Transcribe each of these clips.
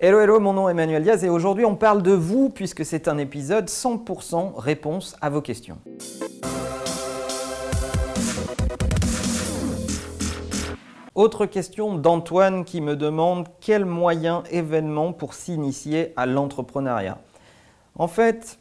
Hello, hello, mon nom est Emmanuel Diaz et aujourd'hui on parle de vous puisque c'est un épisode 100% réponse à vos questions. Autre question d'Antoine qui me demande quel moyen événement pour s'initier à l'entrepreneuriat. En fait,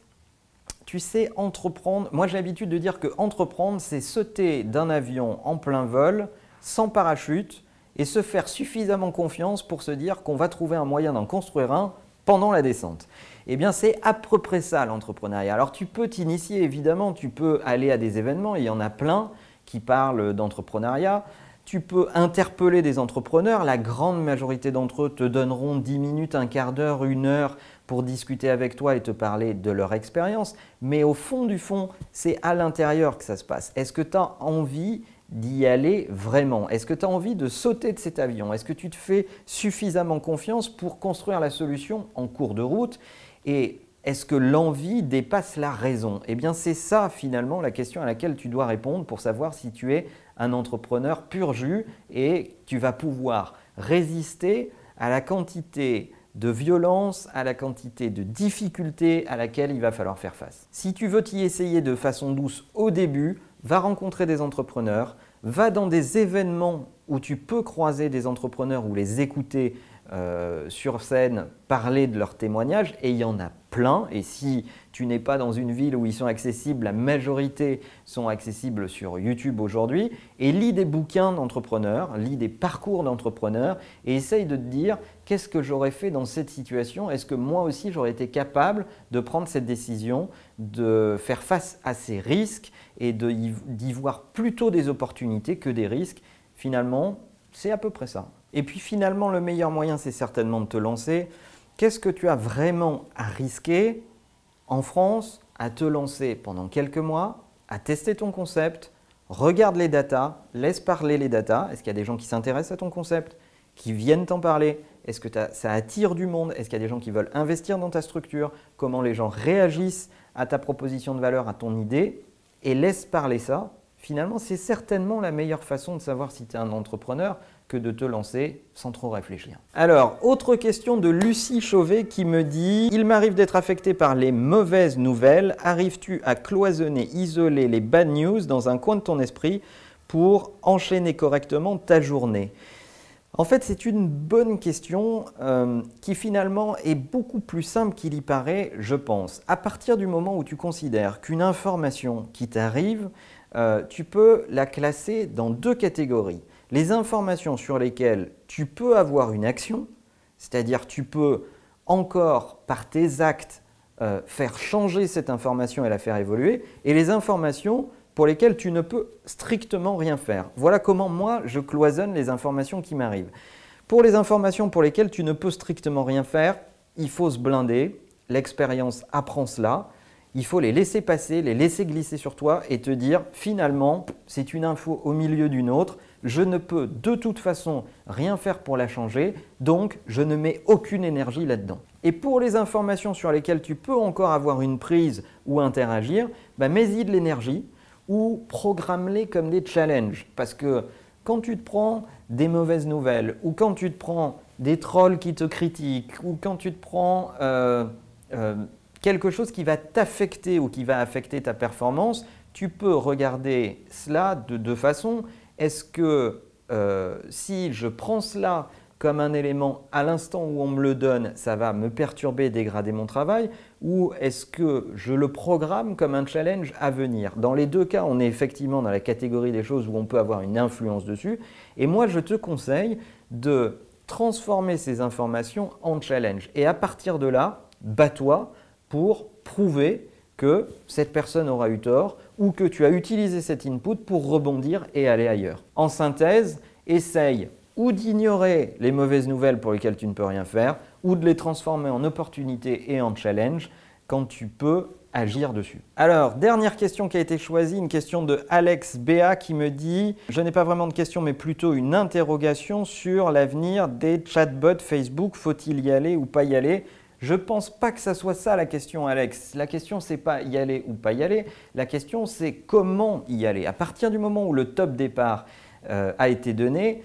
tu sais, entreprendre, moi j'ai l'habitude de dire que entreprendre, c'est sauter d'un avion en plein vol, sans parachute, et se faire suffisamment confiance pour se dire qu'on va trouver un moyen d'en construire un pendant la descente. Eh bien, c'est à peu près ça l'entrepreneuriat. Alors, tu peux t'initier, évidemment, tu peux aller à des événements, il y en a plein qui parlent d'entrepreneuriat. Tu peux interpeller des entrepreneurs, la grande majorité d'entre eux te donneront 10 minutes, un quart d'heure, une heure pour discuter avec toi et te parler de leur expérience. Mais au fond du fond, c'est à l'intérieur que ça se passe. Est-ce que tu as envie d'y aller vraiment. Est-ce que tu as envie de sauter de cet avion? Est-ce que tu te fais suffisamment confiance pour construire la solution en cours de route? Et est-ce que l'envie dépasse la raison? Eh bien, c'est ça finalement la question à laquelle tu dois répondre pour savoir si tu es un entrepreneur pur jus et tu vas pouvoir résister à la quantité de violence, à la quantité de difficultés à laquelle il va falloir faire face. Si tu veux t'y essayer de façon douce au début, va rencontrer des entrepreneurs, va dans des événements où tu peux croiser des entrepreneurs ou les écouter euh, sur scène parler de leurs témoignages, et il y en a plein. Et si tu n'es pas dans une ville où ils sont accessibles, la majorité sont accessibles sur YouTube aujourd'hui, et lis des bouquins d'entrepreneurs, lis des parcours d'entrepreneurs, et essaye de te dire qu'est-ce que j'aurais fait dans cette situation? Est-ce que moi aussi j'aurais été capable de prendre cette décision, de faire face à ces risques et d'y voir plutôt des opportunités que des risques? Finalement, c'est à peu près ça. Et puis finalement, le meilleur moyen, c'est certainement de te lancer. Qu'est-ce que tu as vraiment à risquer en France à te lancer pendant quelques mois, à tester ton concept, regarde les datas, laisse parler les datas. Est-ce qu'il y a des gens qui s'intéressent à ton concept, qui viennent t'en parler? Est-ce que ça attire du monde? Est-ce qu'il y a des gens qui veulent investir dans ta structure? Comment les gens réagissent à ta proposition de valeur, à ton idée? Et laisse parler ça. Finalement, c'est certainement la meilleure façon de savoir si tu es un entrepreneur que de te lancer sans trop réfléchir. Alors, autre question de Lucie Chauvet qui me dit Il m'arrive d'être affecté par les mauvaises nouvelles. Arrives-tu à cloisonner, isoler les bad news dans un coin de ton esprit pour enchaîner correctement ta journée? En fait, c'est une bonne question euh, qui finalement est beaucoup plus simple qu'il y paraît, je pense. À partir du moment où tu considères qu'une information qui t'arrive, euh, tu peux la classer dans deux catégories les informations sur lesquelles tu peux avoir une action, c'est-à-dire tu peux encore par tes actes euh, faire changer cette information et la faire évoluer, et les informations pour lesquelles tu ne peux strictement rien faire. Voilà comment moi je cloisonne les informations qui m'arrivent. Pour les informations pour lesquelles tu ne peux strictement rien faire, il faut se blinder, l'expérience apprend cela, il faut les laisser passer, les laisser glisser sur toi et te dire finalement c'est une info au milieu d'une autre, je ne peux de toute façon rien faire pour la changer, donc je ne mets aucune énergie là-dedans. Et pour les informations sur lesquelles tu peux encore avoir une prise ou interagir, bah, mets-y de l'énergie ou programme-les comme des challenges. Parce que quand tu te prends des mauvaises nouvelles, ou quand tu te prends des trolls qui te critiquent, ou quand tu te prends euh, euh, quelque chose qui va t'affecter ou qui va affecter ta performance, tu peux regarder cela de deux façons. Est-ce que euh, si je prends cela comme un élément à l'instant où on me le donne, ça va me perturber, dégrader mon travail Ou est-ce que je le programme comme un challenge à venir? Dans les deux cas, on est effectivement dans la catégorie des choses où on peut avoir une influence dessus. Et moi, je te conseille de transformer ces informations en challenge. Et à partir de là, bats-toi pour prouver que cette personne aura eu tort ou que tu as utilisé cet input pour rebondir et aller ailleurs. En synthèse, essaye ou d'ignorer les mauvaises nouvelles pour lesquelles tu ne peux rien faire, ou de les transformer en opportunités et en challenge quand tu peux agir dessus. Alors, dernière question qui a été choisie, une question de Alex Béa qui me dit Je n'ai pas vraiment de question, mais plutôt une interrogation sur l'avenir des chatbots Facebook. Faut-il y aller ou pas y aller? Je ne pense pas que ça soit ça la question, Alex. La question, c'est pas y aller ou pas y aller. La question, c'est comment y aller. À partir du moment où le top départ euh, a été donné,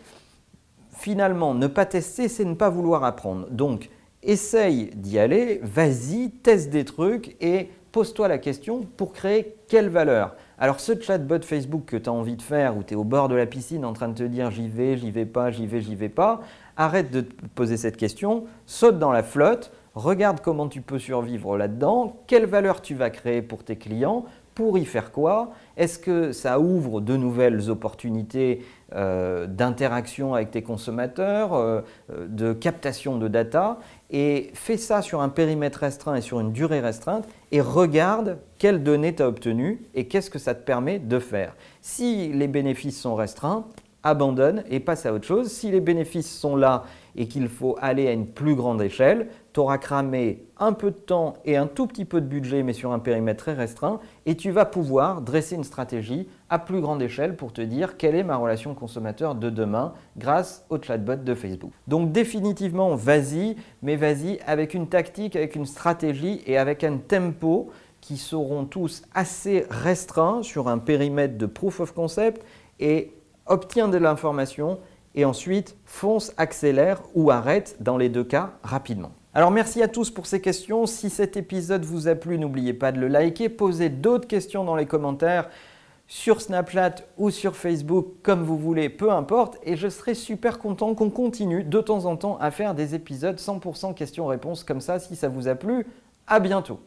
finalement, ne pas tester, c'est ne pas vouloir apprendre. Donc, essaye d'y aller, vas-y, teste des trucs et pose-toi la question pour créer quelle valeur Alors ce chatbot Facebook que tu as envie de faire, où tu es au bord de la piscine en train de te dire j'y vais, j'y vais pas, j'y vais, j'y vais pas, arrête de poser cette question, saute dans la flotte, regarde comment tu peux survivre là-dedans, quelle valeur tu vas créer pour tes clients, pour y faire quoi? Est-ce que ça ouvre de nouvelles opportunités euh, d'interaction avec tes consommateurs, euh, euh, de captation de data? Et fais ça sur un périmètre restreint et sur une durée restreinte et regarde quelles données tu as obtenues et qu'est-ce que ça te permet de faire. Si les bénéfices sont restreints, abandonne et passe à autre chose. Si les bénéfices sont là et qu'il faut aller à une plus grande échelle, tu auras cramé un peu de temps et un tout petit peu de budget, mais sur un périmètre très restreint, et tu vas pouvoir dresser une stratégie à plus grande échelle pour te dire quelle est ma relation consommateur de demain grâce au chatbot de Facebook. Donc définitivement, vas-y, mais vas-y avec une tactique, avec une stratégie et avec un tempo qui seront tous assez restreints sur un périmètre de proof of concept et obtiens de l'information et ensuite fonce, accélère ou arrête dans les deux cas rapidement. Alors merci à tous pour ces questions. Si cet épisode vous a plu, n'oubliez pas de le liker, posez d'autres questions dans les commentaires sur Snapchat ou sur Facebook, comme vous voulez, peu importe. Et je serai super content qu'on continue de temps en temps à faire des épisodes 100% questions-réponses comme ça si ça vous a plu. À bientôt.